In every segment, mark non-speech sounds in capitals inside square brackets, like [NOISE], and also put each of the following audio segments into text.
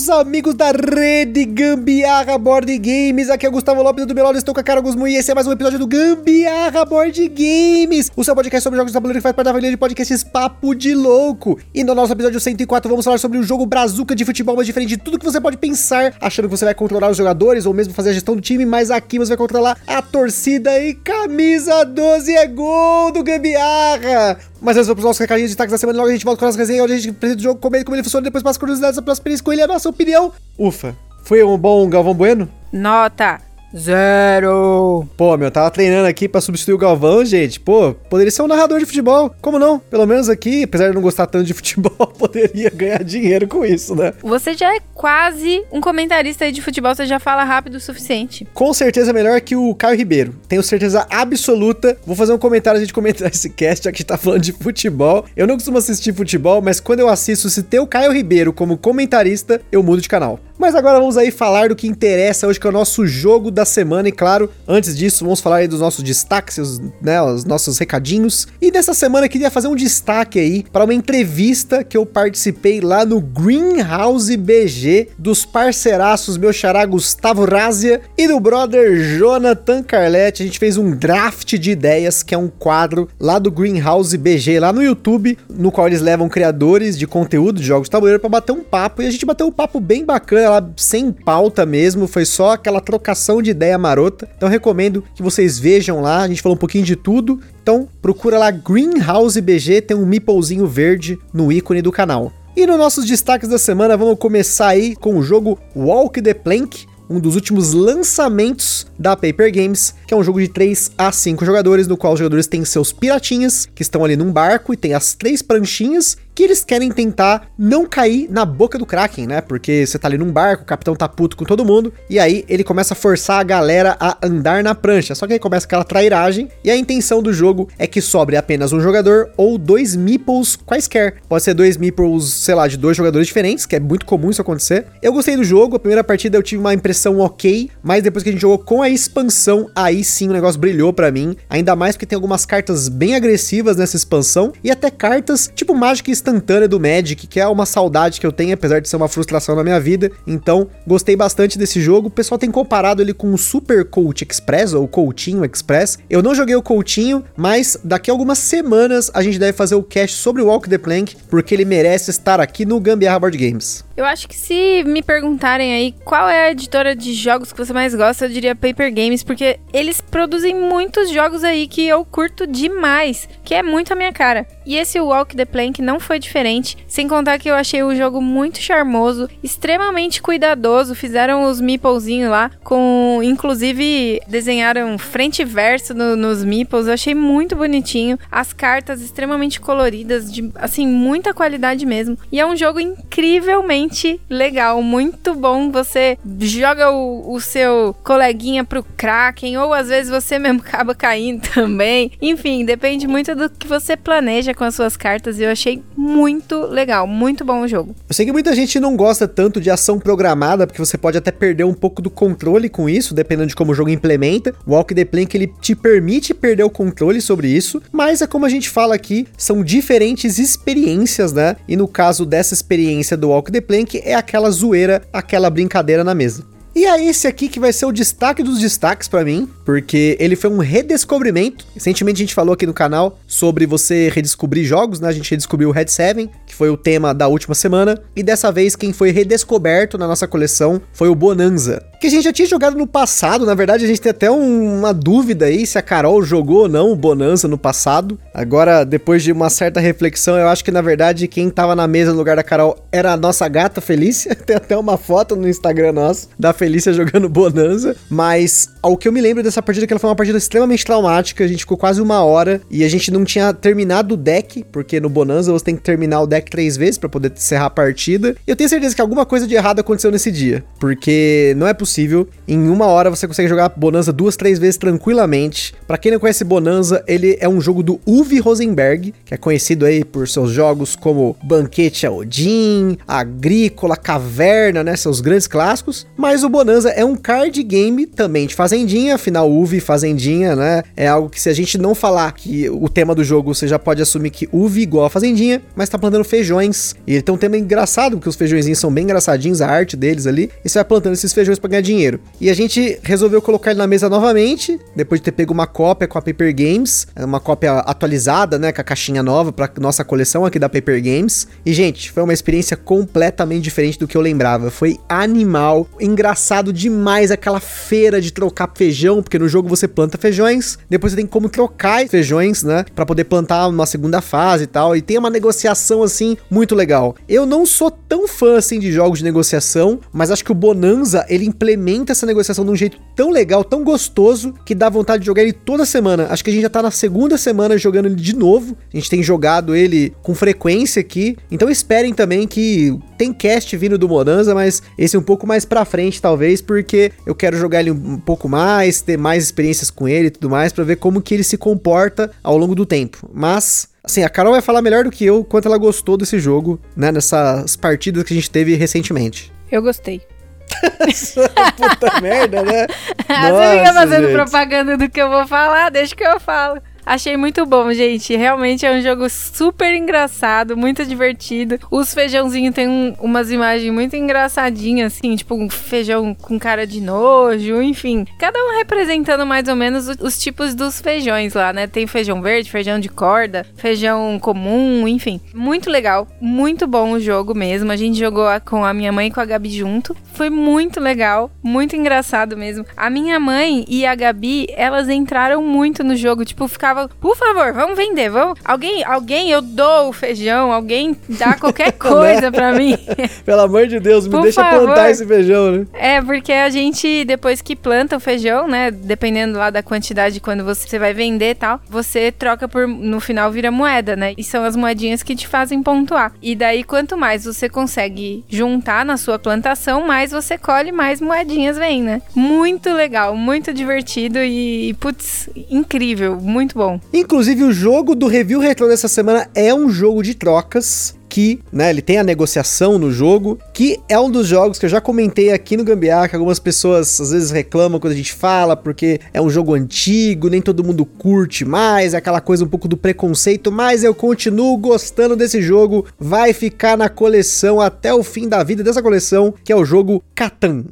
Meus amigos da rede Gambiarra Board Games, aqui é o Gustavo Lopes do lado, estou com a cara Gusmu e esse é mais um episódio do Gambiarra Board Games, o seu podcast sobre jogos de tabuleiro que faz parte da família de podcasts Papo de Louco. E no nosso episódio 104 vamos falar sobre um jogo brazuca de futebol, mas diferente de tudo que você pode pensar, achando que você vai controlar os jogadores ou mesmo fazer a gestão do time, mas aqui você vai controlar a torcida e camisa 12 é gol do Gambiarra. Mas antes vamos para os nossos recadinhos de destaques da semana, logo a gente volta com as resenhas, onde a gente apresenta o jogo, comenta como ele funciona, depois passa curiosidades da próxima experiência com ele, a nossa opinião. Ufa, foi um bom Galvão Bueno? Nota zero. Pô, meu, tava treinando aqui pra substituir o Galvão, gente. Pô, poderia ser um narrador de futebol. Como não? Pelo menos aqui, apesar de não gostar tanto de futebol, [LAUGHS] poderia ganhar dinheiro com isso, né? Você já é quase um comentarista aí de futebol, você já fala rápido o suficiente. Com certeza melhor que o Caio Ribeiro. Tenho certeza absoluta. Vou fazer um comentário a gente comentar [LAUGHS] esse cast, já que tá falando de futebol. Eu não costumo assistir futebol, mas quando eu assisto, se ter o Caio Ribeiro como comentarista, eu mudo de canal. Mas agora vamos aí falar do que interessa hoje, que é o nosso jogo da semana. E claro, antes disso, vamos falar aí dos nossos destaques, os, né, os nossos recadinhos. E dessa semana eu queria fazer um destaque aí para uma entrevista que eu participei lá no Greenhouse BG dos parceiraços meu xará Gustavo Razia e do brother Jonathan Carletti. A gente fez um draft de ideias, que é um quadro lá do Greenhouse BG, lá no YouTube, no qual eles levam criadores de conteúdo de jogos de tabuleiro para bater um papo. E a gente bateu um papo bem bacana, sem pauta mesmo, foi só aquela trocação de ideia marota. Então recomendo que vocês vejam lá, a gente falou um pouquinho de tudo. Então procura lá Greenhouse BG, tem um meeplezinho verde no ícone do canal. E nos nossos destaques da semana, vamos começar aí com o jogo Walk the Plank, um dos últimos lançamentos da Paper Games, que é um jogo de 3 a 5 jogadores, no qual os jogadores têm seus piratinhas, que estão ali num barco e tem as três pranchinhas, que eles querem tentar não cair na boca do Kraken, né? Porque você tá ali num barco, o capitão tá puto com todo mundo, e aí ele começa a forçar a galera a andar na prancha. Só que aí começa aquela trairagem, e a intenção do jogo é que sobre apenas um jogador ou dois meeples quaisquer. Pode ser dois meeples, sei lá, de dois jogadores diferentes, que é muito comum isso acontecer. Eu gostei do jogo, a primeira partida eu tive uma impressão ok, mas depois que a gente jogou com a expansão, aí sim o negócio brilhou para mim. Ainda mais porque tem algumas cartas bem agressivas nessa expansão, e até cartas tipo mágica instantânea do Magic, que é uma saudade que eu tenho, apesar de ser uma frustração na minha vida. Então, gostei bastante desse jogo. O pessoal tem comparado ele com o Super Coach Express, ou Coutinho Express. Eu não joguei o Coutinho, mas daqui a algumas semanas a gente deve fazer o cast sobre o Walk the Plank, porque ele merece estar aqui no Gambiarra Board Games. Eu acho que se me perguntarem aí qual é a editora de jogos que você mais gosta, eu diria Paper Games, porque eles produzem muitos jogos aí que eu curto demais, que é muito a minha cara. E esse Walk the Plank não foi diferente, sem contar que eu achei o jogo muito charmoso, extremamente cuidadoso, fizeram os meeplezinhos lá, com inclusive desenharam frente e verso no, nos meeples, eu achei muito bonitinho, as cartas extremamente coloridas, de assim, muita qualidade mesmo. E é um jogo incrivelmente legal, muito bom. Você joga o, o seu coleguinha pro Kraken, ou às vezes você mesmo [LAUGHS] acaba caindo também. Enfim, depende muito do que você planeja com as suas cartas e eu achei muito legal, muito bom o jogo. Eu sei que muita gente não gosta tanto de ação programada, porque você pode até perder um pouco do controle com isso, dependendo de como o jogo implementa. O Walk the Plank ele te permite perder o controle sobre isso, mas é como a gente fala aqui, são diferentes experiências, né? E no caso dessa experiência do Walk the Plank é aquela zoeira, aquela brincadeira na mesa. E é esse aqui que vai ser o destaque dos destaques para mim, porque ele foi um redescobrimento. Recentemente a gente falou aqui no canal sobre você redescobrir jogos, né? A gente redescobriu o Red 7, que foi o tema da última semana, e dessa vez quem foi redescoberto na nossa coleção foi o Bonanza, que a gente já tinha jogado no passado, na verdade a gente tem até um, uma dúvida aí se a Carol jogou ou não o Bonanza no passado. Agora, depois de uma certa reflexão, eu acho que na verdade quem tava na mesa no lugar da Carol era a nossa gata Felícia, [LAUGHS] tem até uma foto no Instagram nosso da Felícia jogando Bonanza, mas ao que eu me lembro dessa partida que ela foi uma partida extremamente traumática, a gente ficou quase uma hora e a gente não tinha terminado o deck, porque no Bonanza você tem que terminar o deck três vezes para poder encerrar a partida. E eu tenho certeza que alguma coisa de errado aconteceu nesse dia, porque não é possível em uma hora você consegue jogar Bonanza duas, três vezes tranquilamente. Para quem não conhece Bonanza, ele é um jogo do Uwe Rosenberg, que é conhecido aí por seus jogos como Banquete a Odin, Agrícola, Caverna, né, seus grandes clássicos, mas o Bonanza é um card game também de fazendinha, afinal UV fazendinha, né? É algo que se a gente não falar que o tema do jogo, você já pode assumir que UV igual a fazendinha, mas tá plantando feijões. E ele tem um tema engraçado, porque os feijõezinhos são bem engraçadinhos, a arte deles ali, e você vai plantando esses feijões para ganhar dinheiro. E a gente resolveu colocar ele na mesa novamente, depois de ter pego uma cópia com a Paper Games, uma cópia atualizada, né, com a caixinha nova para nossa coleção aqui da Paper Games. E gente, foi uma experiência completamente diferente do que eu lembrava. Foi animal, engraçado demais aquela feira de trocar feijão, porque no jogo você planta feijões, depois você tem como trocar feijões, né, para poder plantar uma segunda fase e tal, e tem uma negociação assim muito legal. Eu não sou tão fã assim de jogos de negociação, mas acho que o Bonanza ele implementa essa negociação de um jeito tão legal, tão gostoso, que dá vontade de jogar ele toda semana. Acho que a gente já tá na segunda semana jogando ele de novo. A gente tem jogado ele com frequência aqui. Então esperem também que tem cast vindo do Bonanza, mas esse é um pouco mais pra frente, talvez, porque eu quero jogar ele um pouco mais, ter mais experiências com ele e tudo mais, para ver como que ele se comporta ao longo do tempo. Mas Assim, a Carol vai falar melhor do que eu quanto ela gostou desse jogo, né? Nessas partidas que a gente teve recentemente. Eu gostei. [LAUGHS] Puta merda, né? [LAUGHS] Você fica fazendo gente. propaganda do que eu vou falar, deixa que eu falo. Achei muito bom, gente. Realmente é um jogo super engraçado, muito divertido. Os feijãozinhos tem um, umas imagens muito engraçadinhas, assim, tipo um feijão com cara de nojo, enfim. Cada um representando mais ou menos os, os tipos dos feijões lá, né? Tem feijão verde, feijão de corda, feijão comum, enfim. Muito legal, muito bom o jogo mesmo. A gente jogou com a minha mãe e com a Gabi junto. Foi muito legal, muito engraçado mesmo. A minha mãe e a Gabi, elas entraram muito no jogo, tipo, ficar ficava, por favor, vamos vender, vamos. Alguém, alguém, eu dou o feijão, alguém dá [LAUGHS] qualquer coisa pra mim. [LAUGHS] Pelo amor de Deus, me por deixa favor. plantar esse feijão, né? É, porque a gente, depois que planta o feijão, né, dependendo lá da quantidade quando você vai vender e tal, você troca por, no final vira moeda, né? E são as moedinhas que te fazem pontuar. E daí, quanto mais você consegue juntar na sua plantação, mais você colhe, mais moedinhas vem, né? Muito legal, muito divertido e, putz, incrível, muito bom. Inclusive, o jogo do review retro dessa semana é um jogo de trocas que, né, ele tem a negociação no jogo, que é um dos jogos que eu já comentei aqui no Gambiar, que algumas pessoas às vezes reclamam quando a gente fala, porque é um jogo antigo, nem todo mundo curte mais, é aquela coisa um pouco do preconceito, mas eu continuo gostando desse jogo, vai ficar na coleção até o fim da vida dessa coleção, que é o jogo Catan.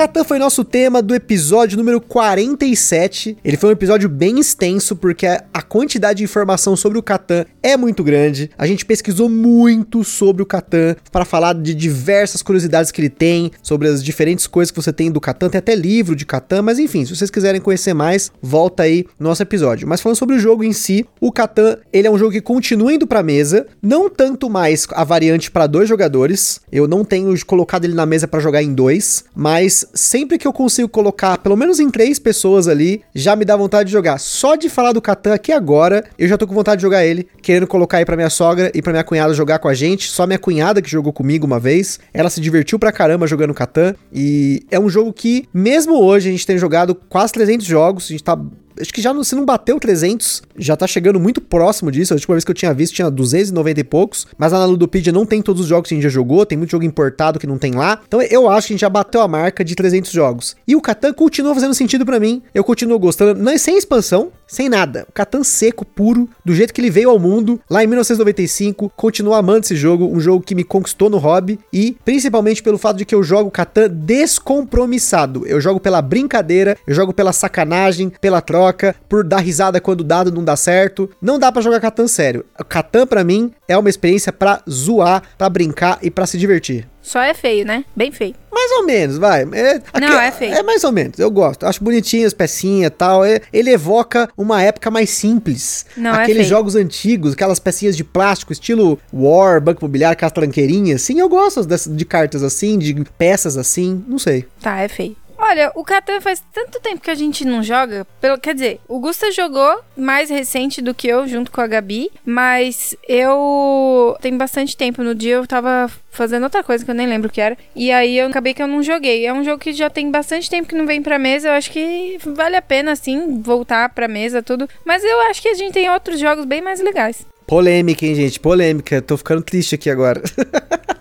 Catan foi nosso tema do episódio número 47. Ele foi um episódio bem extenso, porque a quantidade de informação sobre o Catan é muito grande. A gente pesquisou muito sobre o Catan para falar de diversas curiosidades que ele tem, sobre as diferentes coisas que você tem do Catan. Tem até livro de Catan, mas enfim, se vocês quiserem conhecer mais, volta aí no nosso episódio. Mas falando sobre o jogo em si, o Catan, ele é um jogo que continua indo para mesa, não tanto mais a variante para dois jogadores. Eu não tenho colocado ele na mesa para jogar em dois, mas sempre que eu consigo colocar pelo menos em três pessoas ali, já me dá vontade de jogar. Só de falar do Catan aqui agora, eu já tô com vontade de jogar ele, querendo colocar aí pra minha sogra e pra minha cunhada jogar com a gente. Só minha cunhada que jogou comigo uma vez, ela se divertiu pra caramba jogando Catan. E é um jogo que, mesmo hoje, a gente tem jogado quase 300 jogos, a gente tá acho que já não, se não bateu 300, já tá chegando muito próximo disso. A última vez que eu tinha visto tinha 290 e poucos, mas na Ludopedia não tem todos os jogos que a gente já jogou, tem muito jogo importado que não tem lá. Então eu acho que a gente já bateu a marca de 300 jogos. E o Catan continua fazendo sentido para mim. Eu continuo gostando, não é sem expansão, sem nada. O Catan seco, puro, do jeito que ele veio ao mundo, lá em 1995, continuo amando esse jogo, um jogo que me conquistou no hobby e principalmente pelo fato de que eu jogo Catan descompromissado. Eu jogo pela brincadeira, eu jogo pela sacanagem, pela troca por dar risada quando o dado não dá certo. Não dá para jogar Catan sério. Catan para mim é uma experiência para zoar, para brincar e para se divertir. Só é feio, né? Bem feio. Mais ou menos, vai. É, não, é feio. É mais ou menos, eu gosto. Acho bonitinho as pecinhas e tal. É, ele evoca uma época mais simples. Não, é Aqueles é jogos antigos, aquelas pecinhas de plástico, estilo War, Banco Imobiliário, aquelas tranqueirinhas. Sim, eu gosto dessas, de cartas assim, de peças assim, não sei. Tá, é feio. Olha, o Catan faz tanto tempo que a gente não joga. Pelo, quer dizer, o Gusta jogou mais recente do que eu, junto com a Gabi. Mas eu. Tem bastante tempo. No dia eu tava fazendo outra coisa que eu nem lembro o que era. E aí eu acabei que eu não joguei. É um jogo que já tem bastante tempo que não vem pra mesa. Eu acho que vale a pena, assim, voltar pra mesa, tudo. Mas eu acho que a gente tem outros jogos bem mais legais. Polêmica, hein, gente? Polêmica. Tô ficando triste aqui agora. [LAUGHS]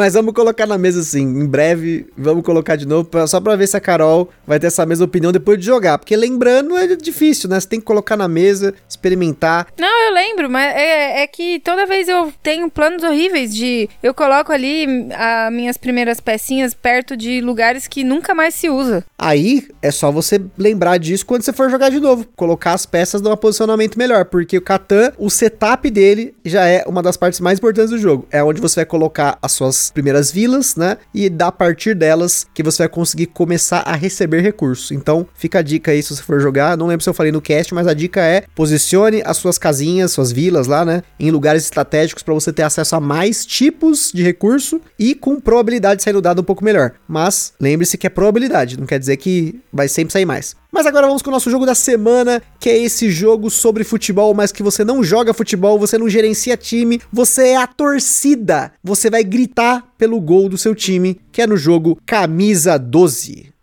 Mas vamos colocar na mesa sim. Em breve, vamos colocar de novo, pra, só pra ver se a Carol vai ter essa mesma opinião depois de jogar. Porque lembrando é difícil, né? Você tem que colocar na mesa, experimentar. Não, eu lembro, mas é, é que toda vez eu tenho planos horríveis de. Eu coloco ali as minhas primeiras pecinhas perto de lugares que nunca mais se usa. Aí é só você lembrar disso quando você for jogar de novo. Colocar as peças num posicionamento melhor. Porque o Catan, o setup dele já é uma das partes mais importantes do jogo. É onde você vai colocar as suas primeiras vilas, né? E da partir delas que você vai conseguir começar a receber recursos. Então, fica a dica aí se você for jogar. Não lembro se eu falei no cast, mas a dica é posicione as suas casinhas, suas vilas lá, né? Em lugares estratégicos para você ter acesso a mais tipos de recurso e com probabilidade de sair no dado um pouco melhor. Mas lembre-se que é probabilidade, não quer dizer que vai sempre sair mais. Mas agora vamos com o nosso jogo da semana, que é esse jogo sobre futebol, mas que você não joga futebol, você não gerencia time, você é a torcida. Você vai gritar pelo gol do seu time, que é no jogo Camisa 12.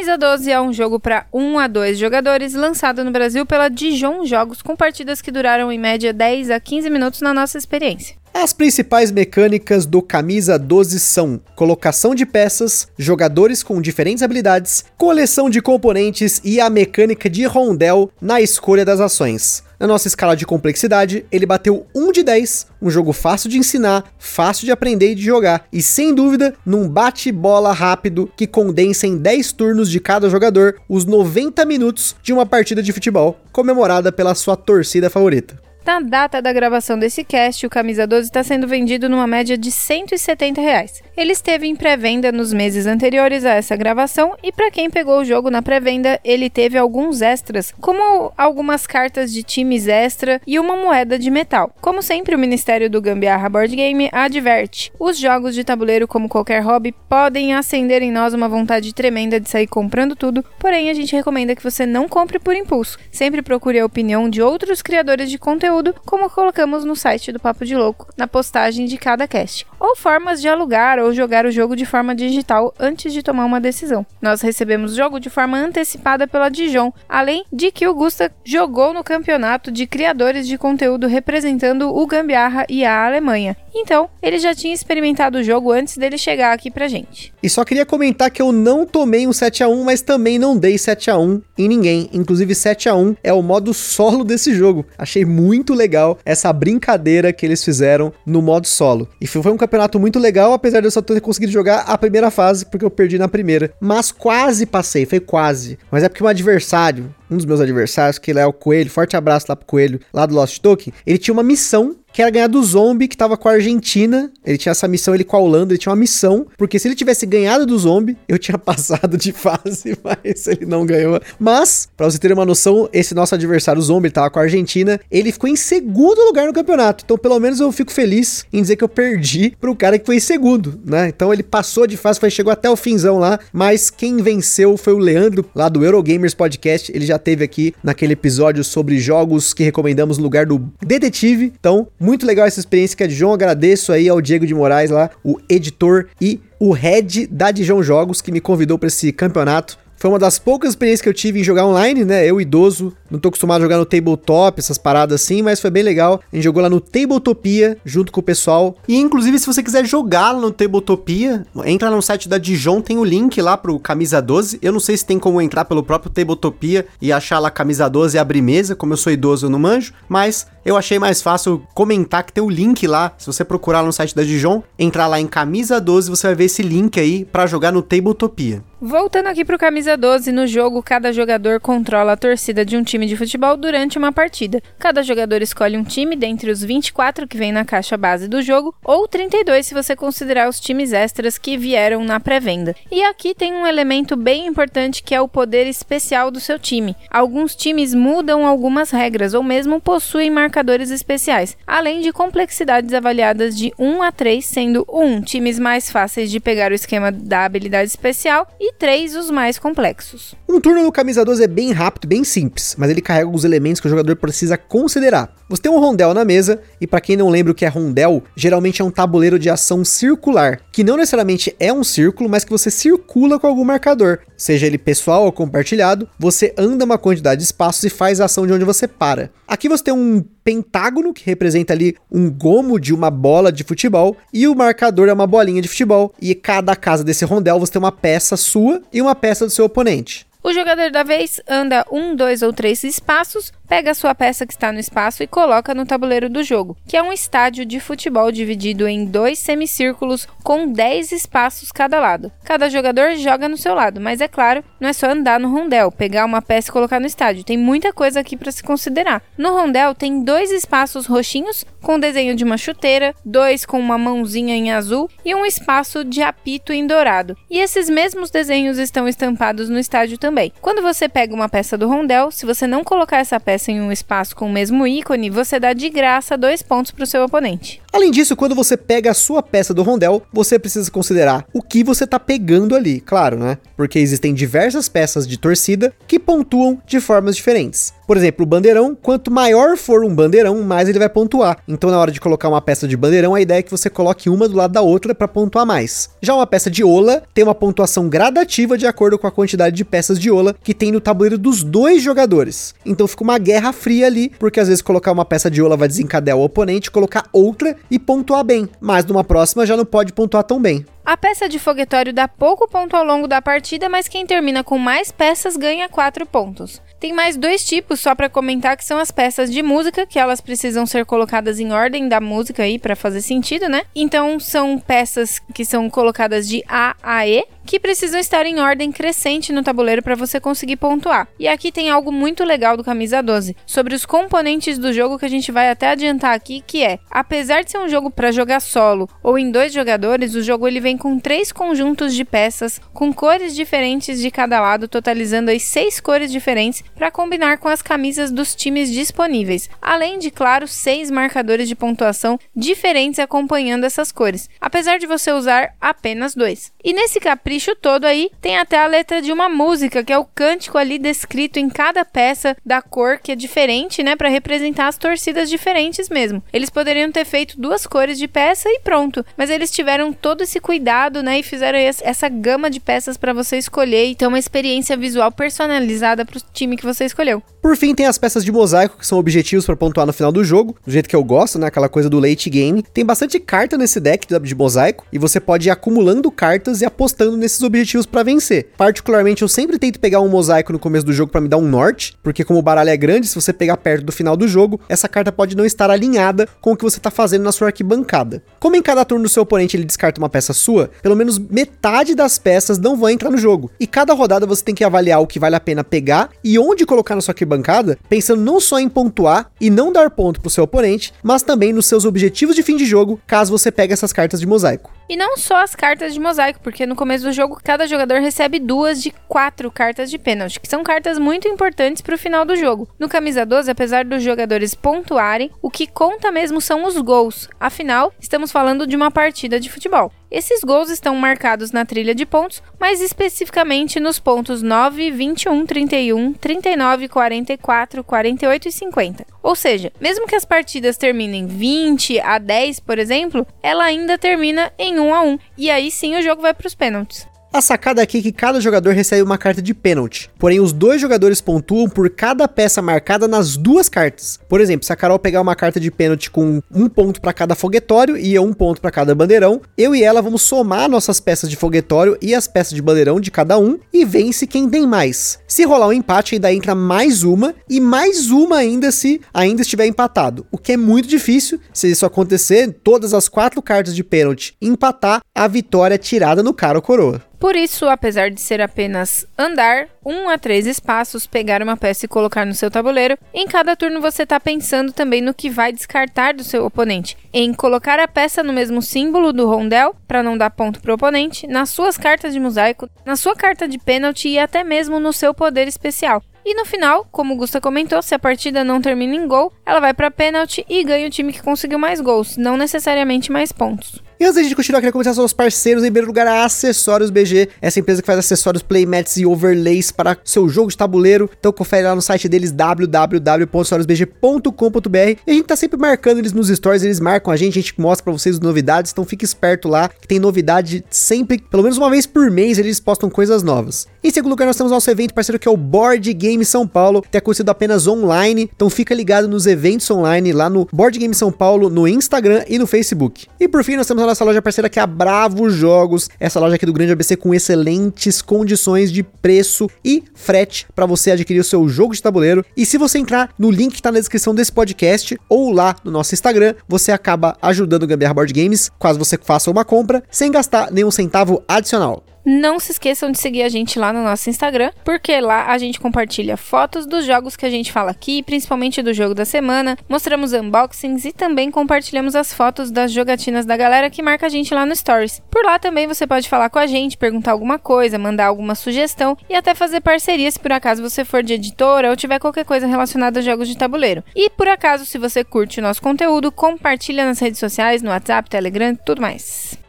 Camisa 12 é um jogo para 1 a 2 jogadores, lançado no Brasil pela Dijon Jogos, com partidas que duraram em média 10 a 15 minutos na nossa experiência. As principais mecânicas do Camisa 12 são colocação de peças, jogadores com diferentes habilidades, coleção de componentes e a mecânica de rondel na escolha das ações. Na nossa escala de complexidade, ele bateu 1 de 10, um jogo fácil de ensinar, fácil de aprender e de jogar, e sem dúvida, num bate-bola rápido que condensa em 10 turnos de cada jogador os 90 minutos de uma partida de futebol, comemorada pela sua torcida favorita. Na data da gravação desse cast, o Camisa 12 está sendo vendido numa média de 170 reais. Ele esteve em pré-venda nos meses anteriores a essa gravação e para quem pegou o jogo na pré-venda, ele teve alguns extras, como algumas cartas de times extra e uma moeda de metal. Como sempre, o Ministério do Gambiarra Board Game adverte: os jogos de tabuleiro, como qualquer hobby, podem acender em nós uma vontade tremenda de sair comprando tudo, porém a gente recomenda que você não compre por impulso. Sempre procure a opinião de outros criadores de conteúdo como colocamos no site do Papo de Louco, na postagem de cada cast, ou formas de alugar ou jogar o jogo de forma digital antes de tomar uma decisão. Nós recebemos o jogo de forma antecipada pela Dijon, além de que o Gusta jogou no campeonato de criadores de conteúdo representando o Gambiarra e a Alemanha. Então, ele já tinha experimentado o jogo antes dele chegar aqui pra gente. E só queria comentar que eu não tomei um 7 a 1 mas também não dei 7 a 1 em ninguém. Inclusive 7 a 1 é o modo solo desse jogo. Achei muito legal essa brincadeira que eles fizeram no modo solo. E foi um muito legal, apesar de eu só ter conseguido jogar a primeira fase, porque eu perdi na primeira. Mas quase passei, foi quase. Mas é porque um adversário, um dos meus adversários, que ele é o Coelho, forte abraço lá pro Coelho, lá do Lost Token, ele tinha uma missão que era ganhar do zombie que tava com a Argentina. Ele tinha essa missão, ele com a Holanda, ele tinha uma missão, porque se ele tivesse ganhado do zombie, eu tinha [LAUGHS] passado de fase, [LAUGHS] mas ele não ganhou. Mas, para você ter uma noção, esse nosso adversário, o zombie, ele tava com a Argentina, ele ficou em segundo lugar no campeonato. Então, pelo menos eu fico feliz em dizer que eu perdi pro cara que foi em segundo, né? Então, ele passou de fase, foi, chegou até o finzão lá, mas quem venceu foi o Leandro, lá do Eurogamers Podcast. Ele já teve aqui naquele episódio sobre jogos que recomendamos no lugar do detetive. Então, muito legal essa experiência que a Dijon. Agradeço aí ao Diego de Moraes lá, o editor e o head da Dijon Jogos, que me convidou para esse campeonato. Foi uma das poucas experiências que eu tive em jogar online, né? Eu, idoso, não tô acostumado a jogar no tabletop, essas paradas assim, mas foi bem legal. A gente jogou lá no Tabletopia, junto com o pessoal. E, inclusive, se você quiser jogar no Tabletopia, entra no site da Dijon, tem o link lá pro Camisa 12. Eu não sei se tem como entrar pelo próprio Tabletopia e achar lá Camisa 12 e abrir mesa. Como eu sou idoso, eu não manjo. Mas eu achei mais fácil comentar que tem o link lá. Se você procurar no site da Dijon, entrar lá em Camisa 12, você vai ver esse link aí para jogar no Tabletopia. Voltando aqui pro Camisa 12, no jogo, cada jogador controla a torcida de um time time de futebol durante uma partida. Cada jogador escolhe um time dentre os 24 que vem na caixa base do jogo, ou 32 se você considerar os times extras que vieram na pré-venda. E aqui tem um elemento bem importante que é o poder especial do seu time. Alguns times mudam algumas regras ou mesmo possuem marcadores especiais, além de complexidades avaliadas de 1 a 3, sendo 1 times mais fáceis de pegar o esquema da habilidade especial e 3 os mais complexos. Um turno no camisa 12 é bem rápido, bem simples, mas ele carrega alguns elementos que o jogador precisa considerar. Você tem um rondel na mesa, e para quem não lembra o que é rondel, geralmente é um tabuleiro de ação circular, que não necessariamente é um círculo, mas que você circula com algum marcador, seja ele pessoal ou compartilhado, você anda uma quantidade de espaços e faz a ação de onde você para. Aqui você tem um pentágono, que representa ali um gomo de uma bola de futebol, e o marcador é uma bolinha de futebol, e cada casa desse rondel você tem uma peça sua e uma peça do seu oponente. O jogador da vez anda um, dois ou três espaços, pega a sua peça que está no espaço e coloca no tabuleiro do jogo, que é um estádio de futebol dividido em dois semicírculos com 10 espaços cada lado. Cada jogador joga no seu lado, mas é claro, não é só andar no rondel, pegar uma peça e colocar no estádio. Tem muita coisa aqui para se considerar. No rondel tem dois espaços roxinhos com desenho de uma chuteira, dois com uma mãozinha em azul e um espaço de apito em dourado. E esses mesmos desenhos estão estampados no estádio também. Quando você pega uma peça do rondel, se você não colocar essa peça em um espaço com o mesmo ícone, você dá de graça dois pontos para o seu oponente. Além disso, quando você pega a sua peça do rondel, você precisa considerar o que você está pegando ali, claro, né? Porque existem diversas peças de torcida que pontuam de formas diferentes. Por exemplo, o bandeirão, quanto maior for um bandeirão, mais ele vai pontuar. Então, na hora de colocar uma peça de bandeirão, a ideia é que você coloque uma do lado da outra para pontuar mais. Já uma peça de ola tem uma pontuação gradativa de acordo com a quantidade de peças de ola que tem no tabuleiro dos dois jogadores. Então fica uma guerra fria ali, porque às vezes colocar uma peça de ola vai desencadear o oponente, colocar outra e pontuar bem. Mas numa próxima já não pode pontuar tão bem. A peça de foguetório dá pouco ponto ao longo da partida, mas quem termina com mais peças ganha 4 pontos. Tem mais dois tipos só para comentar que são as peças de música, que elas precisam ser colocadas em ordem da música aí para fazer sentido, né? Então são peças que são colocadas de A a E, que precisam estar em ordem crescente no tabuleiro para você conseguir pontuar. E aqui tem algo muito legal do camisa 12, sobre os componentes do jogo que a gente vai até adiantar aqui, que é, apesar de ser um jogo para jogar solo ou em dois jogadores, o jogo ele vem com três conjuntos de peças com cores diferentes de cada lado, totalizando as seis cores diferentes para combinar com as camisas dos times disponíveis, além de, claro, seis marcadores de pontuação diferentes acompanhando essas cores, apesar de você usar apenas dois. E nesse capricho todo aí, tem até a letra de uma música, que é o cântico ali descrito em cada peça da cor que é diferente, né, para representar as torcidas diferentes mesmo. Eles poderiam ter feito duas cores de peça e pronto, mas eles tiveram todo esse cuidado, né, e fizeram essa gama de peças para você escolher e ter uma experiência visual personalizada para o time que você escolheu. Por fim, tem as peças de mosaico, que são objetivos para pontuar no final do jogo, do jeito que eu gosto, né? Aquela coisa do late game. Tem bastante carta nesse deck de mosaico, e você pode ir acumulando cartas e apostando nesses objetivos para vencer. Particularmente, eu sempre tento pegar um mosaico no começo do jogo para me dar um norte, porque como o baralho é grande, se você pegar perto do final do jogo, essa carta pode não estar alinhada com o que você tá fazendo na sua arquibancada. Como em cada turno do seu oponente ele descarta uma peça sua, pelo menos metade das peças não vão entrar no jogo. E cada rodada você tem que avaliar o que vale a pena pegar e onde colocar na sua arquibancada arquibancada, pensando não só em pontuar e não dar ponto pro seu oponente, mas também nos seus objetivos de fim de jogo, caso você pegue essas cartas de mosaico. E não só as cartas de mosaico, porque no começo do jogo cada jogador recebe duas de quatro cartas de pênalti, que são cartas muito importantes para o final do jogo. No camisa 12, apesar dos jogadores pontuarem, o que conta mesmo são os gols. Afinal, estamos falando de uma partida de futebol. Esses gols estão marcados na trilha de pontos, mais especificamente nos pontos 9, 21, 31, 39, 44, 48 e 50. Ou seja, mesmo que as partidas terminem 20 a 10, por exemplo, ela ainda termina em 1 a 1, e aí sim o jogo vai para os pênaltis. A sacada aqui é que cada jogador recebe uma carta de pênalti, porém os dois jogadores pontuam por cada peça marcada nas duas cartas. Por exemplo, se a Carol pegar uma carta de pênalti com um ponto para cada foguetório e um ponto para cada bandeirão, eu e ela vamos somar nossas peças de foguetório e as peças de bandeirão de cada um e vence quem tem mais. Se rolar um empate, ainda entra mais uma e mais uma ainda se ainda estiver empatado, o que é muito difícil. Se isso acontecer, todas as quatro cartas de pênalti empatar, a vitória é tirada no cara ou coroa. Por isso, apesar de ser apenas andar, um a três espaços, pegar uma peça e colocar no seu tabuleiro, em cada turno você está pensando também no que vai descartar do seu oponente, em colocar a peça no mesmo símbolo do rondel, para não dar ponto para o oponente, nas suas cartas de mosaico, na sua carta de pênalti e até mesmo no seu poder especial. E no final, como Gusta comentou, se a partida não termina em gol, ela vai para pênalti e ganha o time que conseguiu mais gols, não necessariamente mais pontos. E antes da gente continuar, queria sobre os parceiros. Em primeiro lugar, a Acessórios BG, essa empresa que faz acessórios, playmats e overlays para seu jogo de tabuleiro. Então confere lá no site deles, www.acessoriosbg.com.br. E a gente tá sempre marcando eles nos stories, eles marcam a gente, a gente mostra para vocês as novidades. Então fique esperto lá, que tem novidade sempre, pelo menos uma vez por mês, eles postam coisas novas. Em segundo lugar, nós temos nosso evento parceiro que é o Board Game São Paulo, que é conhecido apenas online. Então fica ligado nos eventos online lá no Board Game São Paulo, no Instagram e no Facebook. E por fim, nós temos a nossa loja parceira que é a Bravo Jogos, essa loja aqui do Grande ABC com excelentes condições de preço e frete para você adquirir o seu jogo de tabuleiro. E se você entrar no link que está na descrição desse podcast ou lá no nosso Instagram, você acaba ajudando o Gambiarra Board Games, caso você faça uma compra, sem gastar nenhum centavo adicional. Não se esqueçam de seguir a gente lá no nosso Instagram, porque lá a gente compartilha fotos dos jogos que a gente fala aqui, principalmente do jogo da semana, mostramos unboxings e também compartilhamos as fotos das jogatinas da galera que marca a gente lá no Stories. Por lá também você pode falar com a gente, perguntar alguma coisa, mandar alguma sugestão e até fazer parceria se por acaso você for de editora ou tiver qualquer coisa relacionada a jogos de tabuleiro. E por acaso, se você curte o nosso conteúdo, compartilha nas redes sociais, no WhatsApp, Telegram, tudo mais.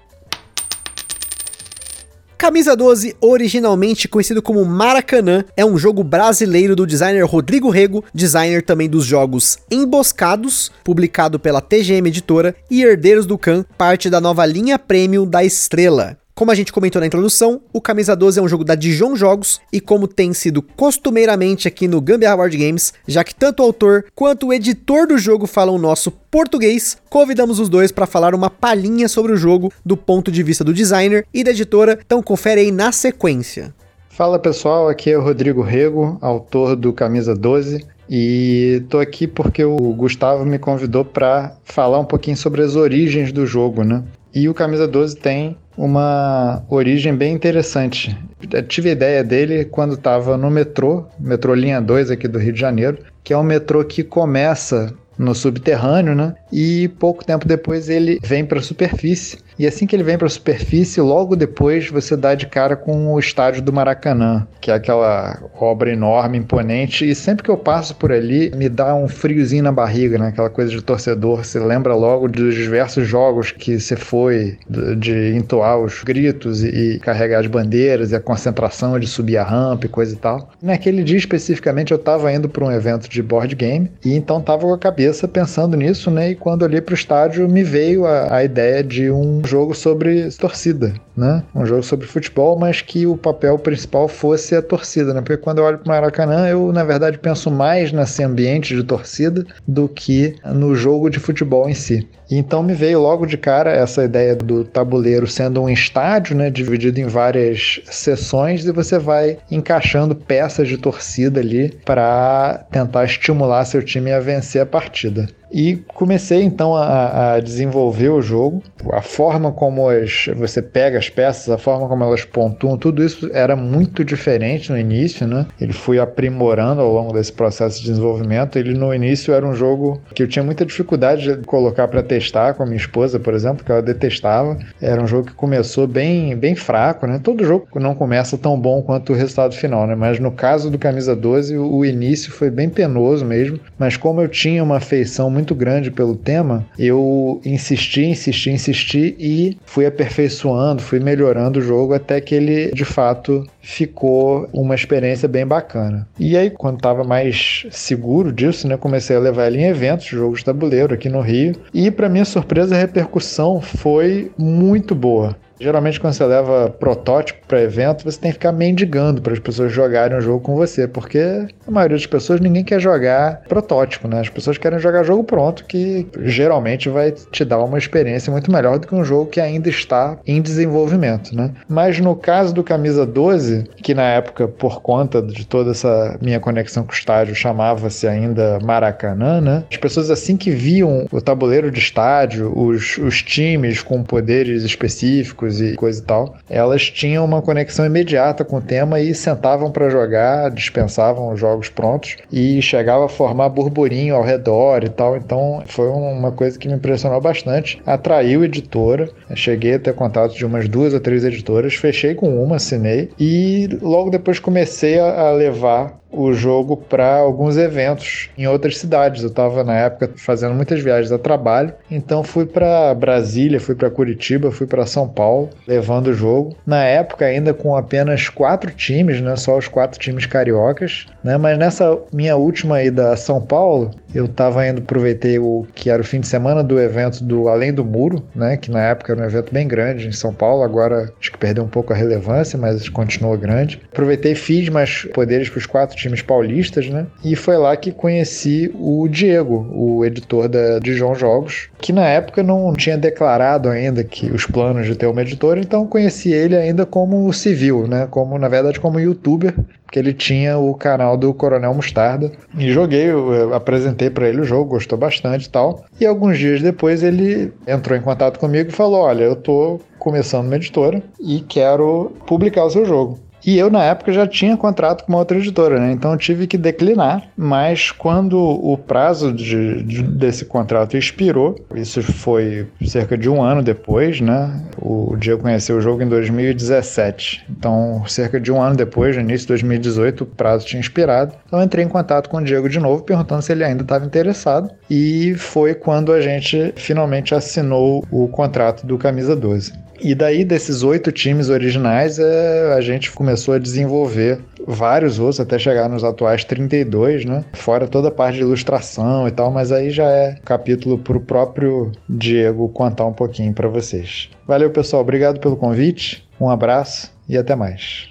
Camisa 12, originalmente conhecido como Maracanã, é um jogo brasileiro do designer Rodrigo Rego, designer também dos jogos Emboscados, publicado pela TGM Editora, e Herdeiros do Khan, parte da nova linha Premium da Estrela. Como a gente comentou na introdução, o Camisa 12 é um jogo da Dijon Jogos e como tem sido costumeiramente aqui no Gambiarra Board Games, já que tanto o autor quanto o editor do jogo falam nosso português, convidamos os dois para falar uma palhinha sobre o jogo do ponto de vista do designer e da editora, então confere aí na sequência. Fala pessoal, aqui é o Rodrigo Rego, autor do Camisa 12. E tô aqui porque o Gustavo me convidou para falar um pouquinho sobre as origens do jogo, né? E o Camisa 12 tem uma origem bem interessante. Eu tive a ideia dele quando estava no metrô, metrô linha 2 aqui do Rio de Janeiro, que é um metrô que começa no subterrâneo, né? E pouco tempo depois ele vem para a superfície. E assim que ele vem para a superfície, logo depois você dá de cara com o estádio do Maracanã, que é aquela obra enorme, imponente. E sempre que eu passo por ali, me dá um friozinho na barriga, né? Aquela coisa de torcedor. Você lembra logo dos diversos jogos que você foi, de entoar os gritos e carregar as bandeiras e a concentração de subir a rampa e coisa e tal. Naquele dia especificamente eu estava indo para um evento de board game e então estava com a cabeça pensando nisso, né? E quando olhei para o estádio me veio a, a ideia de um jogo sobre torcida, né? Um jogo sobre futebol, mas que o papel principal fosse a torcida, né? Porque quando eu olho para o Maracanã, eu na verdade penso mais nesse ambiente de torcida do que no jogo de futebol em si. Então me veio logo de cara essa ideia do tabuleiro sendo um estádio, né, dividido em várias seções e você vai encaixando peças de torcida ali para tentar estimular seu time a vencer a partida. Ártida E comecei então a, a, desenvolver o jogo. A forma como as, você pega as peças, a forma como elas pontuam, tudo isso era muito diferente no início, né? Ele foi aprimorando ao longo desse processo de desenvolvimento. Ele no início era um jogo que eu tinha muita dificuldade de colocar para testar com a minha esposa, por exemplo, que ela detestava. Era um jogo que começou bem, bem fraco, né? Todo jogo não começa tão bom quanto o resultado final, né? Mas no caso do Camisa 12, o, início foi bem penoso mesmo. Mas como eu tinha uma afeição muito muito grande pelo tema, eu insisti, insisti, insisti e fui aperfeiçoando, fui melhorando o jogo até que ele de fato ficou uma experiência bem bacana. E aí, quando estava mais seguro disso, né, comecei a levar ele em eventos, jogos de tabuleiro aqui no Rio. E para minha surpresa, a repercussão foi muito boa. Geralmente, quando você leva protótipo para evento, você tem que ficar mendigando para as pessoas jogarem o jogo com você, porque a maioria das pessoas ninguém quer jogar protótipo, né? As pessoas querem jogar jogo pronto, que geralmente vai te dar uma experiência muito melhor do que um jogo que ainda está em desenvolvimento, né? Mas no caso do Camisa 12, que na época, por conta de toda essa minha conexão com o estádio, chamava-se ainda Maracanã, né? As pessoas assim que viam o tabuleiro de estádio, os, os times com poderes específicos jogos e coisa e tal, elas tinham uma conexão imediata com o tema e sentavam para jogar, dispensavam os jogos prontos e chegava a formar burburinho ao redor e tal. Então foi uma coisa que me impressionou bastante. Atraiu editora, cheguei a ter contato de umas duas ou três editoras, fechei com uma, assinei e logo depois comecei a levar o jogo para alguns eventos em outras cidades. Eu estava na época fazendo muitas viagens a trabalho, então fui para Brasília, fui para Curitiba, fui para São Paulo, levando o jogo. Na época ainda com apenas quatro times, né, só os quatro times cariocas, né? Mas nessa minha última ida a São Paulo, eu estava indo aproveitei o que era o fim de semana do evento do Além do Muro, né, que na época era um evento bem grande em São Paulo, agora acho que perdeu um pouco a relevância, mas continua grande. Aproveitei, fiz mais poderes para os quatro times paulistas, né? E foi lá que conheci o Diego, o editor da Dijon Jogos, que na época não tinha declarado ainda que os planos de ter uma editora, então conheci ele ainda como civil, né? Como na verdade como youtuber, porque ele tinha o canal do Coronel Mostarda e joguei, apresentei para ele o jogo, gostou bastante e tal. E alguns dias depois ele entrou em contato comigo e falou: "Olha, eu tô começando uma editora e quero publicar o seu jogo. E eu, na época, já tinha contrato com uma outra editora, né? Então eu tive que declinar. Mas quando o prazo de, de, desse contrato expirou, isso foi cerca de um ano depois, né? O Diego conheceu o jogo em 2017. Então, cerca de um ano depois, no início de 2018, o prazo tinha expirado. Então eu entrei em contato com o Diego de novo, perguntando se ele ainda estava interessado. E foi quando a gente finalmente assinou o contrato do Camisa 12. E daí, desses oito times originais, é, a gente começou a desenvolver vários outros, até chegar nos atuais 32, né? Fora toda a parte de ilustração e tal, mas aí já é capítulo para o próprio Diego contar um pouquinho para vocês. Valeu, pessoal. Obrigado pelo convite. Um abraço e até mais.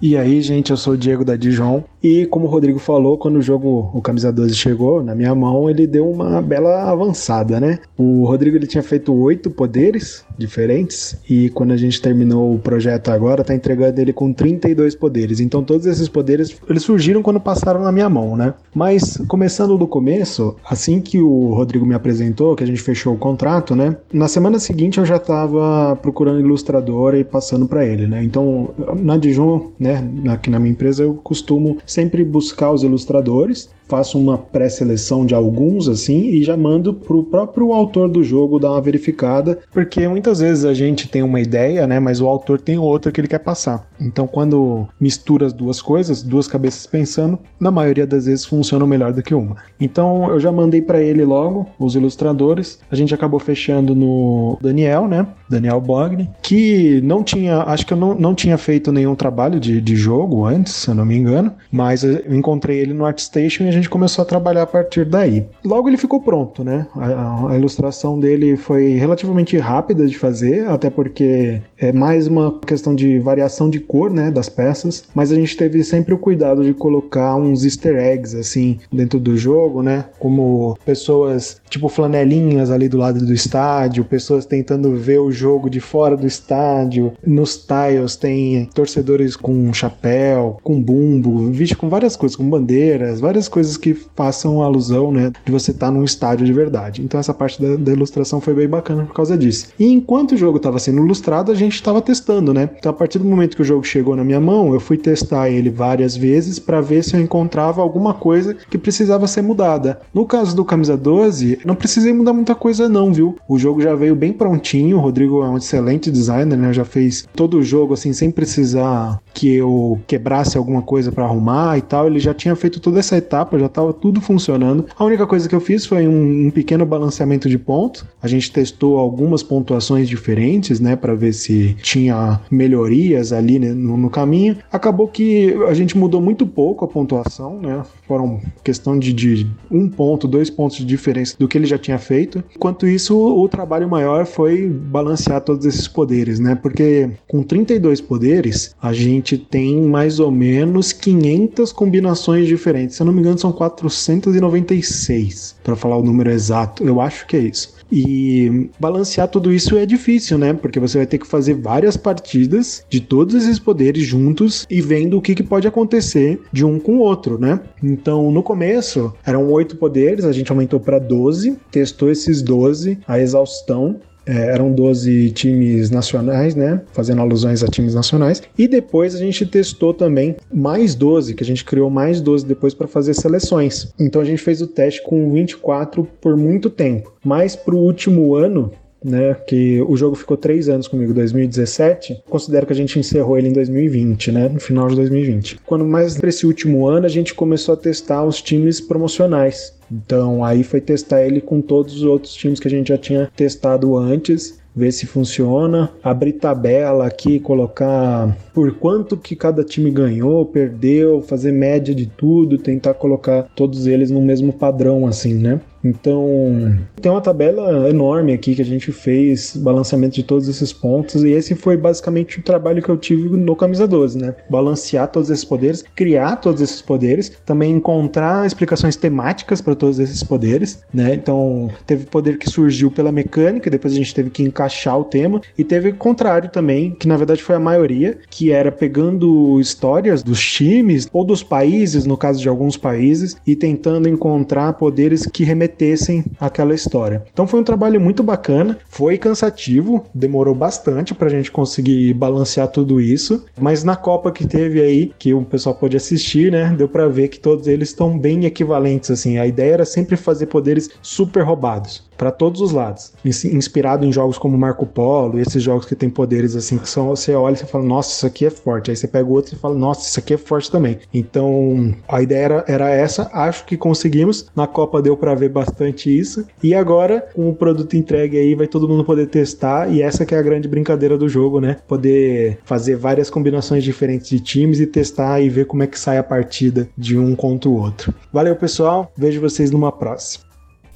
E aí, gente, eu sou o Diego da Dijon. E como o Rodrigo falou, quando o jogo, o Camisa 12 chegou na minha mão, ele deu uma bela avançada, né? O Rodrigo ele tinha feito oito poderes diferentes e quando a gente terminou o projeto agora, tá entregando ele com 32 poderes. Então todos esses poderes, eles surgiram quando passaram na minha mão, né? Mas começando do começo, assim que o Rodrigo me apresentou, que a gente fechou o contrato, né? Na semana seguinte eu já tava procurando ilustrador e passando para ele, né? Então, na Dijon, né, aqui na minha empresa eu costumo sempre buscar os ilustradores faço uma pré-seleção de alguns assim e já mando pro próprio autor do jogo dar uma verificada, porque muitas vezes a gente tem uma ideia, né, mas o autor tem outra que ele quer passar. Então, quando mistura as duas coisas, duas cabeças pensando, na maioria das vezes funciona melhor do que uma. Então, eu já mandei para ele logo os ilustradores. A gente acabou fechando no Daniel, né? Daniel Bogni, que não tinha, acho que eu não, não tinha feito nenhum trabalho de, de jogo antes, se eu não me engano, mas eu encontrei ele no ArtStation e a gente começou a trabalhar a partir daí. Logo ele ficou pronto, né? A, a, ilustração dele foi relativamente rápida de fazer, até porque é mais uma questão de variação de cor, né, das peças, mas a gente teve sempre o cuidado de colocar uns easter eggs assim dentro do jogo, né? Como pessoas tipo flanelinhas ali do lado do estádio, pessoas tentando ver o jogo de fora do estádio. Nos tiles tem torcedores com chapéu, com bumbo, com várias coisas, com bandeiras, várias coisas coisas que façam alusão, né, de você estar tá num estádio de verdade. Então essa parte da, da, ilustração foi bem bacana por causa disso. E enquanto o jogo estava sendo ilustrado, a gente estava testando, né? Então a partir do momento que o jogo chegou na minha mão, eu fui testar ele várias vezes para ver se eu encontrava alguma coisa que precisava ser mudada. No caso do Camisa 12, não precisei mudar muita coisa não, viu? O jogo já veio bem prontinho, o Rodrigo é um excelente designer, né? Já fez todo o jogo assim sem precisar que eu quebrasse alguma coisa para arrumar e tal. Ele já tinha feito toda essa etapa já estava tudo funcionando. A única coisa que eu fiz foi um, um pequeno balanceamento de pontos. A gente testou algumas pontuações diferentes, né, para ver se tinha melhorias ali né, no, no, caminho. Acabou que a gente mudou muito pouco a pontuação, né? Foram questão de, de um ponto, dois pontos de diferença do que ele já tinha feito. Enquanto isso, o trabalho maior foi balancear todos esses poderes, né? Porque com 32 poderes, a gente tem mais ou menos 500 combinações diferentes. Se eu não me engano, são 496, para falar o número exato. Eu acho que é isso. E balancear tudo isso é difícil, né? Porque você vai ter que fazer várias partidas de todos esses poderes juntos e vendo o que, que pode acontecer de um com o outro, né? Então, no começo, eram oito poderes, a gente aumentou para 12, testou esses 12, a exaustão, é, eram 12 times nacionais, né? Fazendo alusões a times nacionais. E depois a gente testou também mais 12, que a gente criou mais 12 depois para fazer seleções. Então a gente fez o teste com 24 por muito tempo. Mas para o último ano, né? Que o jogo ficou três anos comigo, 2017. Considero que a gente encerrou ele em 2020, né? No final de 2020. Quando mais para esse último ano, a gente começou a testar os times promocionais. Então aí foi testar ele com todos os outros times que a gente já tinha testado antes ver se funciona, abrir tabela aqui, colocar por quanto que cada time ganhou, perdeu, fazer média de tudo, tentar colocar todos eles no mesmo padrão assim, né? Então, tem uma tabela enorme aqui que a gente fez, balanceamento de todos esses pontos, e esse foi basicamente o trabalho que eu tive no Camisa 12, né? Balancear todos esses poderes, criar todos esses poderes, também encontrar explicações temáticas para todos esses poderes, né? Então, teve poder que surgiu pela mecânica, depois a gente teve que encaixar o tema, e teve o contrário também, que na verdade foi a maioria, que era pegando histórias dos times ou dos países, no caso de alguns países, e tentando encontrar poderes que remetem remetessem àquela história. Então foi um trabalho muito bacana, foi cansativo, demorou bastante para a gente conseguir balancear tudo isso, mas na Copa que teve aí, que o pessoal pôde assistir, né, deu para ver que todos eles estão bem equivalentes assim. A ideia era sempre fazer poderes super roubados para todos os lados. Inspirado em jogos como Marco Polo, esses jogos que tem poderes assim, que são, você olha e você fala, nossa, isso aqui é forte. Aí você pega outro e fala, nossa, isso aqui é forte também. Então, a ideia era, era essa, acho que conseguimos. Na Copa deu para ver bastante isso. E agora, com o produto entregue aí, vai todo mundo poder testar. E essa que é a grande brincadeira do jogo, né? Poder fazer várias combinações diferentes de times e testar e ver como é que sai a partida de um contra o outro. Valeu, pessoal. Vejo vocês numa próxima.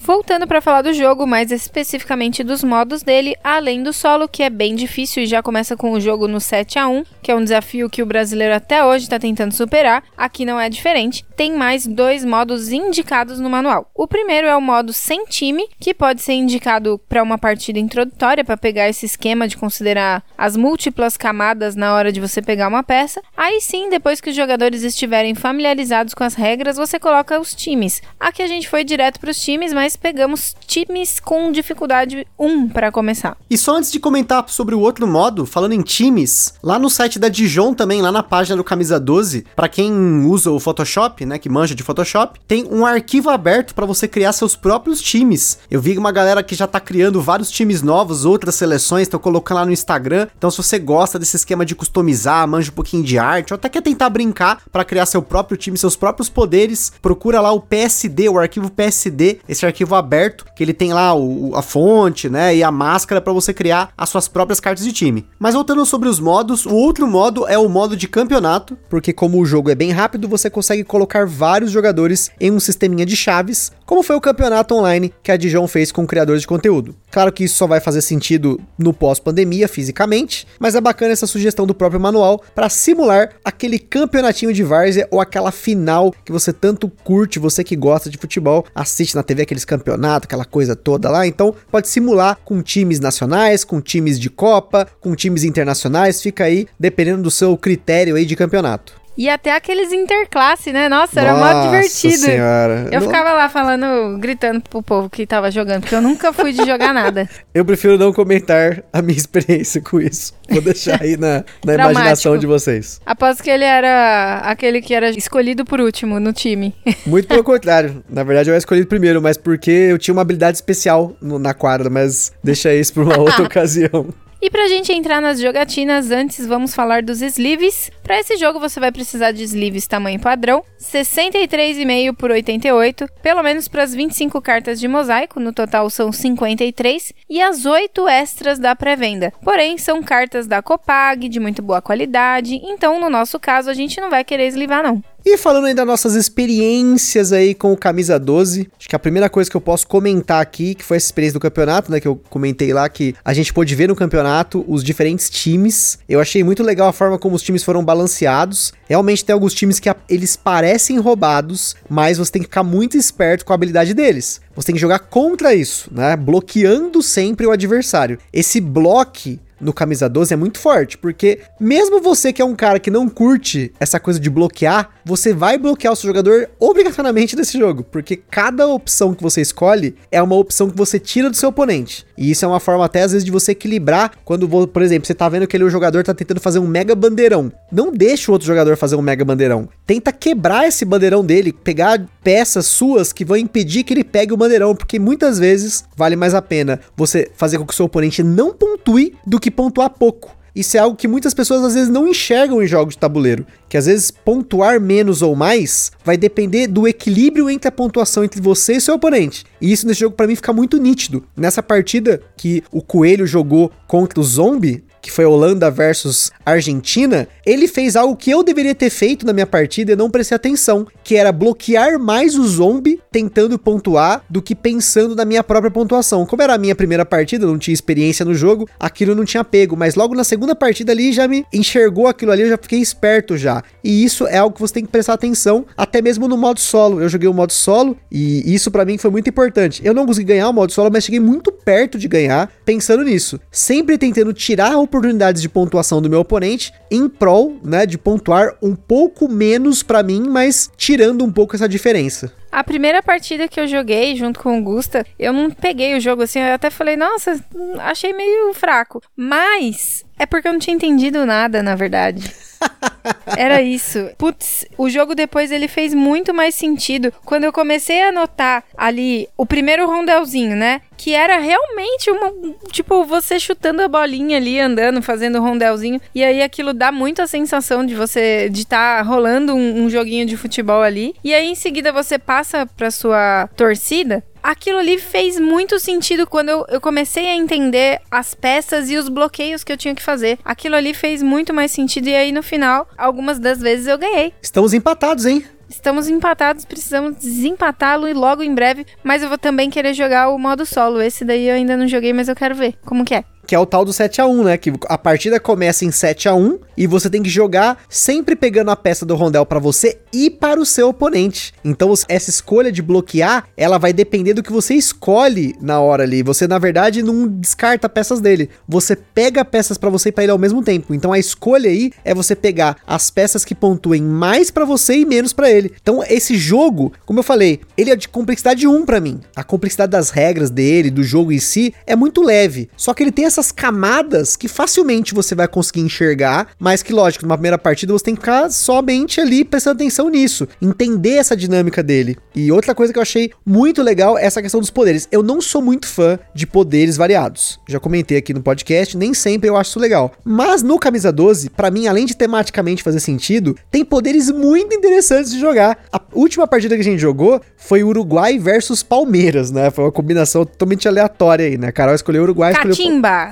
Voltando para falar do jogo, mais especificamente dos modos dele, além do solo, que é bem difícil e já começa com o jogo no 7 a 1 que é um desafio que o brasileiro até hoje está tentando superar, aqui não é diferente. Tem mais dois modos indicados no manual. O primeiro é o modo sem time, que pode ser indicado para uma partida introdutória, para pegar esse esquema de considerar as múltiplas camadas na hora de você pegar uma peça. Aí sim, depois que os jogadores estiverem familiarizados com as regras, você coloca os times. Aqui a gente foi direto para os times, mas pegamos times com dificuldade 1 para começar. E só antes de comentar sobre o outro modo, falando em times, lá no site da Dijon também, lá na página do Camisa 12, para quem usa o Photoshop, né, que manja de Photoshop, tem um arquivo aberto para você criar seus próprios times. Eu vi uma galera que já tá criando vários times novos, outras seleções, estão colocando lá no Instagram. Então se você gosta desse esquema de customizar, manja um pouquinho de arte, ou até quer tentar brincar para criar seu próprio time, seus próprios poderes, procura lá o PSD, o arquivo PSD, esse arquivo aberto, que ele tem lá o, a fonte, né, e a máscara para você criar as suas próprias cartas de time. Mas voltando sobre os modos, o outro modo é o modo de campeonato, porque como o jogo é bem rápido, você consegue colocar vários jogadores em um sisteminha de chaves, como foi o campeonato online que a Dijon fez com criadores de conteúdo. Claro que isso só vai fazer sentido no pós-pandemia, fisicamente, mas é bacana essa sugestão do próprio manual para simular aquele campeonatinho de várzea ou aquela final que você tanto curte, você que gosta de futebol, assiste na TV aqueles campeonatos, aquela coisa toda lá. Então, pode simular com times nacionais, com times de Copa, com times internacionais, fica aí dependendo do seu critério aí de campeonato. E até aqueles interclasse, né? Nossa, era Nossa mó divertido. Senhora. Eu não... ficava lá falando, gritando pro povo que tava jogando, porque eu nunca fui de jogar nada. [LAUGHS] Eu prefiro não comentar a minha experiência com isso. Vou deixar aí na, na imaginação de vocês. Aposto que ele era aquele que era escolhido por último no time. [LAUGHS] Muito pelo contrário. Na verdade, eu era escolhido primeiro, mas porque eu tinha uma habilidade especial no, na quadra, mas deixa isso pra uma outra [LAUGHS] ocasião. E pra gente entrar nas jogatinas, antes vamos falar dos sleeves. Para esse jogo você vai precisar de sleeves tamanho padrão, 63,5 por 88, pelo menos para as 25 cartas de mosaico, no total são 53, e as 8 extras da pré-venda. Porém, são cartas da Copag, de muito boa qualidade, então no nosso caso a gente não vai querer eslivar não. E falando aí das nossas experiências aí com o Camisa 12, acho que a primeira coisa que eu posso comentar aqui, que foi essa experiência do campeonato, né, que eu comentei lá, que a gente pôde ver no campeonato os diferentes times. Eu achei muito legal a forma como os times foram balanceados. Realmente tem alguns times que eles parecem roubados, mas você tem que ficar muito esperto com a habilidade deles. Você tem que jogar contra isso, né, bloqueando sempre o adversário. Esse bloque no camisa 12 é muito forte, porque mesmo você que é um cara que não curte essa coisa de bloquear, você vai bloquear o seu jogador obrigatoriamente nesse jogo, porque cada opção que você escolhe é uma opção que você tira do seu oponente. E isso é uma forma até às vezes de você equilibrar quando, por exemplo, você tá vendo que ele, o jogador tá tentando fazer um mega bandeirão. Não deixa o outro jogador fazer um mega bandeirão. Tenta quebrar esse bandeirão dele, pegar peças suas que vão impedir que ele pegue o bandeirão, porque muitas vezes vale mais a pena você fazer com que o seu oponente não pontue do que pontuar pouco. Isso é algo que muitas pessoas às vezes não enxergam em jogos de tabuleiro, que às vezes pontuar menos ou mais vai depender do equilíbrio entre a pontuação entre você e seu oponente. E isso nesse jogo para mim fica muito nítido. Nessa partida que o Coelho jogou contra o Zombie, que foi Holanda versus Argentina, ele fez algo que eu deveria ter feito na minha partida e não prestei atenção, que era bloquear mais o zombie tentando pontuar do que pensando na minha própria pontuação. Como era a minha primeira partida, não tinha experiência no jogo, aquilo não tinha pego, mas logo na segunda partida ali já me enxergou aquilo ali, eu já fiquei esperto já. E isso é algo que você tem que prestar atenção, até mesmo no modo solo. Eu joguei o modo solo e isso para mim foi muito importante. Eu não consegui ganhar o modo solo, mas cheguei muito perto de ganhar pensando nisso. Sempre tentando tirar oportunidades de pontuação do meu oponente em prol, né, de pontuar um pouco menos para mim, mas tirando um pouco essa diferença. A primeira partida que eu joguei junto com o Gusta, eu não peguei o jogo assim, eu até falei, nossa, achei meio fraco. Mas é porque eu não tinha entendido nada, na verdade. [LAUGHS] Era isso. Putz, o jogo depois ele fez muito mais sentido quando eu comecei a notar ali o primeiro rondelzinho, né? Que era realmente uma. Tipo, você chutando a bolinha ali, andando, fazendo rondelzinho. E aí aquilo dá muito a sensação de você. de estar tá rolando um, um joguinho de futebol ali. E aí em seguida você passa pra sua torcida aquilo ali fez muito sentido quando eu, eu, comecei a entender as peças e os bloqueios que eu tinha que fazer. Aquilo ali fez muito mais sentido e aí no final, algumas das vezes eu ganhei. Estamos empatados, hein? Estamos empatados, precisamos desempatá-lo e logo em breve. Mas eu vou também querer jogar o modo solo. Esse daí eu ainda não joguei, mas eu quero ver como que é que é o tal do 7 a 1 né? Que a partida começa em 7 a 1 e você tem que jogar sempre pegando a peça do rondel para você e para o seu oponente. Então, essa escolha de bloquear, ela vai depender do que você escolhe na hora ali. Você, na verdade, não descarta peças dele. Você pega peças para você e para ele ao mesmo tempo. Então, a escolha aí é você pegar as peças que pontuem mais para você e menos para ele. Então, esse jogo, como eu falei, ele é de complexidade 1 para mim. A complexidade das regras dele, do jogo em si, é muito leve. Só que ele tem essa essas camadas que facilmente você vai conseguir enxergar, mas que, lógico, numa primeira partida você tem que ficar somente ali prestando atenção nisso, entender essa dinâmica dele. E outra coisa que eu achei muito legal é essa questão dos poderes. Eu não sou muito fã de poderes variados. Já comentei aqui no podcast, nem sempre eu acho isso legal. Mas no Camisa 12, para mim, além de tematicamente fazer sentido, tem poderes muito interessantes de jogar. A última partida que a gente jogou foi Uruguai versus Palmeiras, né? Foi uma combinação totalmente aleatória aí, né? A Carol escolheu Uruguai. Catimba! Escolheu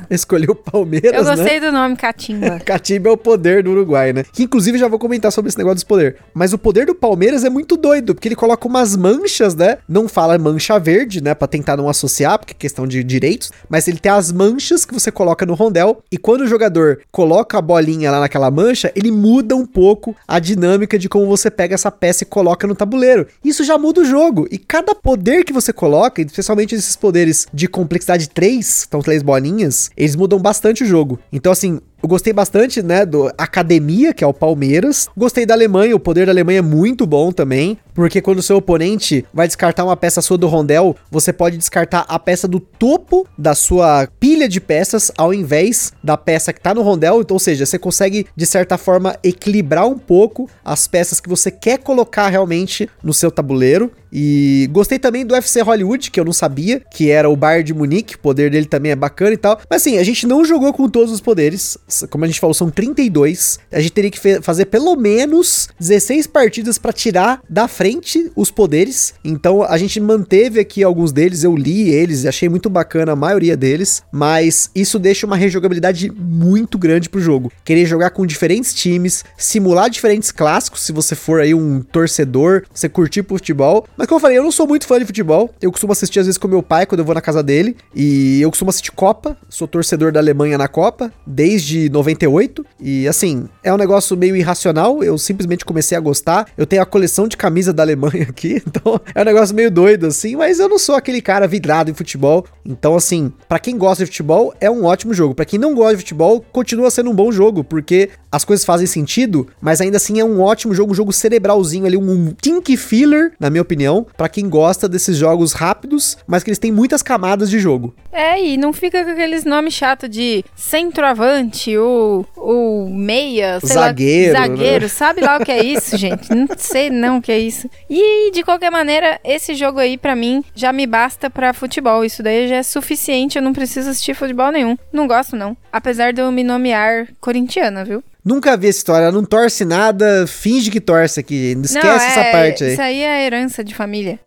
o Palmeiras, Eu gostei né? do nome Catimba. [LAUGHS] Catimba é o poder do Uruguai, né? Que inclusive já vou comentar sobre esse negócio dos poderes. Mas o poder do Palmeiras é muito doido, porque ele coloca umas manchas, né? Não fala mancha verde, né? Pra tentar não associar, porque é questão de direitos. Mas ele tem as manchas que você coloca no rondel. E quando o jogador coloca a bolinha lá naquela mancha, ele muda um pouco a dinâmica de como você pega essa peça e coloca no tabuleiro. Isso já muda o jogo. E cada poder que você coloca, especialmente esses poderes de complexidade 3, então três bolinhas, eles mudam bastante o jogo. Então, assim, eu gostei bastante, né, do Academia, que é o Palmeiras. Gostei da Alemanha, o poder da Alemanha é muito bom também, porque quando o seu oponente vai descartar uma peça sua do rondel, você pode descartar a peça do topo da sua pilha de peças ao invés da peça que tá no rondel, então, ou seja, você consegue de certa forma equilibrar um pouco as peças que você quer colocar realmente no seu tabuleiro. E gostei também do UFC Hollywood, que eu não sabia, que era o Bayern de Munique, o poder dele também é bacana e tal. Mas assim, a gente não jogou com todos os poderes, como a gente falou, são 32. A gente teria que fazer pelo menos 16 partidas para tirar da frente os poderes. Então a gente manteve aqui alguns deles, eu li eles e achei muito bacana a maioria deles, mas isso deixa uma rejogabilidade muito grande pro jogo. Querer jogar com diferentes times, simular diferentes clássicos, se você for aí um torcedor, você curtir futebol, Mas como eu falei, eu não sou muito fã de futebol. Eu costumo assistir às vezes com meu pai quando eu vou na casa dele. E eu costumo assistir Copa. Sou torcedor da Alemanha na Copa desde 98. E assim, é um negócio meio irracional. Eu simplesmente comecei a gostar. Eu tenho a coleção de camisa da Alemanha [LAUGHS] aqui. Então é um negócio meio doido assim. Mas eu não sou aquele cara vidrado em futebol. Então, assim, para quem gosta de futebol, é um ótimo jogo. Para quem não gosta de futebol, continua sendo um bom jogo. Porque as coisas fazem sentido. Mas ainda assim é um ótimo jogo. Um jogo cerebralzinho ali. Um think filler, na minha opinião. para quem gosta desses jogos rápidos. Mas que eles têm muitas camadas de jogo. É, e não fica com aqueles nomes chatos de centroavante ou, ou meia, sei zagueiro, lá, zagueiro, né? sabe lá o que é isso, [LAUGHS] gente? Não sei não o que é isso. E de qualquer maneira, esse jogo aí para mim já me basta para futebol. Isso daí já é suficiente, eu não preciso assistir futebol nenhum. Não gosto não, apesar de eu me nomear corintiana, viu? Nunca vi essa história, não torce nada, finge que torce aqui. Não esquece não, essa é, parte aí. Isso aí é herança de família.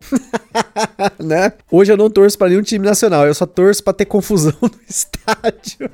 [LAUGHS] né? Hoje eu não torço pra nenhum time nacional, eu só torço pra ter confusão [LAUGHS] no estádio.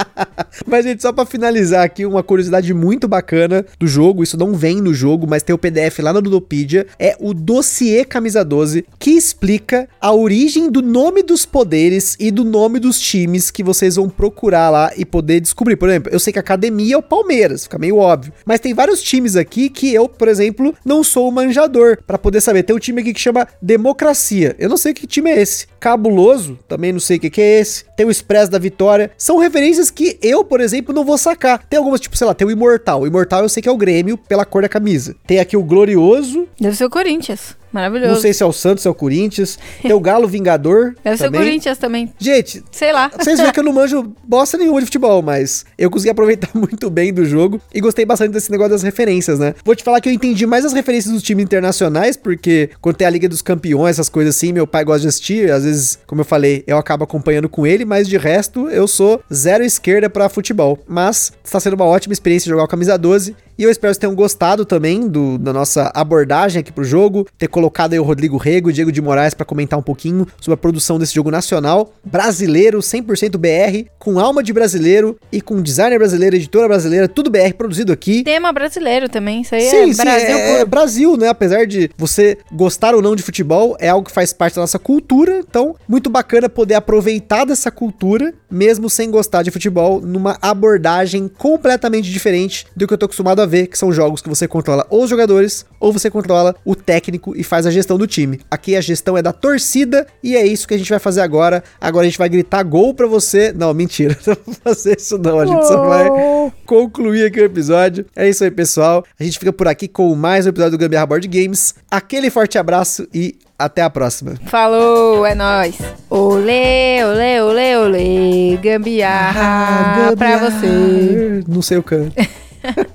[LAUGHS] mas, gente, só pra finalizar aqui, uma curiosidade muito bacana do jogo, isso não vem no jogo, mas tem o PDF lá na Ludopedia, é o dossiê Camisa 12, que explica a origem do nome dos poderes e do nome dos times que vocês vão procurar lá e poder descobrir. Por exemplo, eu sei que a academia é o Palmeiras, fica meio óbvio, mas tem vários times aqui que eu, por exemplo, não sou o manjador, para poder saber. Tem um time aqui que chama Democracia, eu não sei que time é esse. Cabuloso, também não sei o que, que é esse. Tem o Expresso da Vitória. São referências que eu, por exemplo, não vou sacar. Tem algumas, tipo, sei lá, tem o Imortal. O Imortal eu sei que é o Grêmio pela cor da camisa. Tem aqui o Glorioso. Deve ser o Corinthians. Maravilhoso. Não sei se é o Santos, se é o Corinthians. Tem o Galo Vingador. [LAUGHS] Deve ser o também. Corinthians também. Gente, Sei lá. vocês veem que eu não [LAUGHS] manjo bosta nenhuma de futebol, mas eu consegui aproveitar [LAUGHS] muito bem do jogo e gostei bastante desse negócio das referências, né? Vou te falar que eu entendi mais as referências dos times internacionais, porque quando tem a Liga dos Campeões, essas coisas assim, meu pai gosta de assistir, às vezes, como eu falei, eu acabo acompanhando com ele, mas de resto, eu sou zero esquerda pra futebol. Mas está sendo uma ótima experiência jogar o Camisa 12 e eu espero que vocês tenham gostado também do, da nossa abordagem aqui pro jogo, ter colocado aí o Rodrigo Rego e o Diego de Moraes para comentar um pouquinho sobre a produção desse jogo nacional, brasileiro, 100% BR, com alma de brasileiro e com designer brasileiro, editora brasileira, tudo BR produzido aqui. Tema brasileiro também. Isso aí Sim, é sim, Brasil é, é puro. Brasil, né? Apesar de você gostar ou não de futebol, é algo que faz parte da nossa cultura. Então, muito bacana poder aproveitar dessa cultura, mesmo sem gostar de futebol, numa abordagem completamente diferente do que eu tô acostumado a ver, que são jogos que você controla os jogadores ou você controla o técnico e faz a gestão do time. Aqui a gestão é da torcida e é isso que a gente vai fazer agora. Agora a gente vai gritar gol pra você. Não, mentira, [LAUGHS] não vou fazer isso não. A gente só vai concluir aqui o episódio. É isso aí, pessoal. A gente fica por aqui com mais um episódio do Gambiarra Board Games. Aquele forte abraço e até a próxima. Falou, é nóis. Olê, olê, olê, olê. Gambiarra pra você. Não sei o canto. [LAUGHS]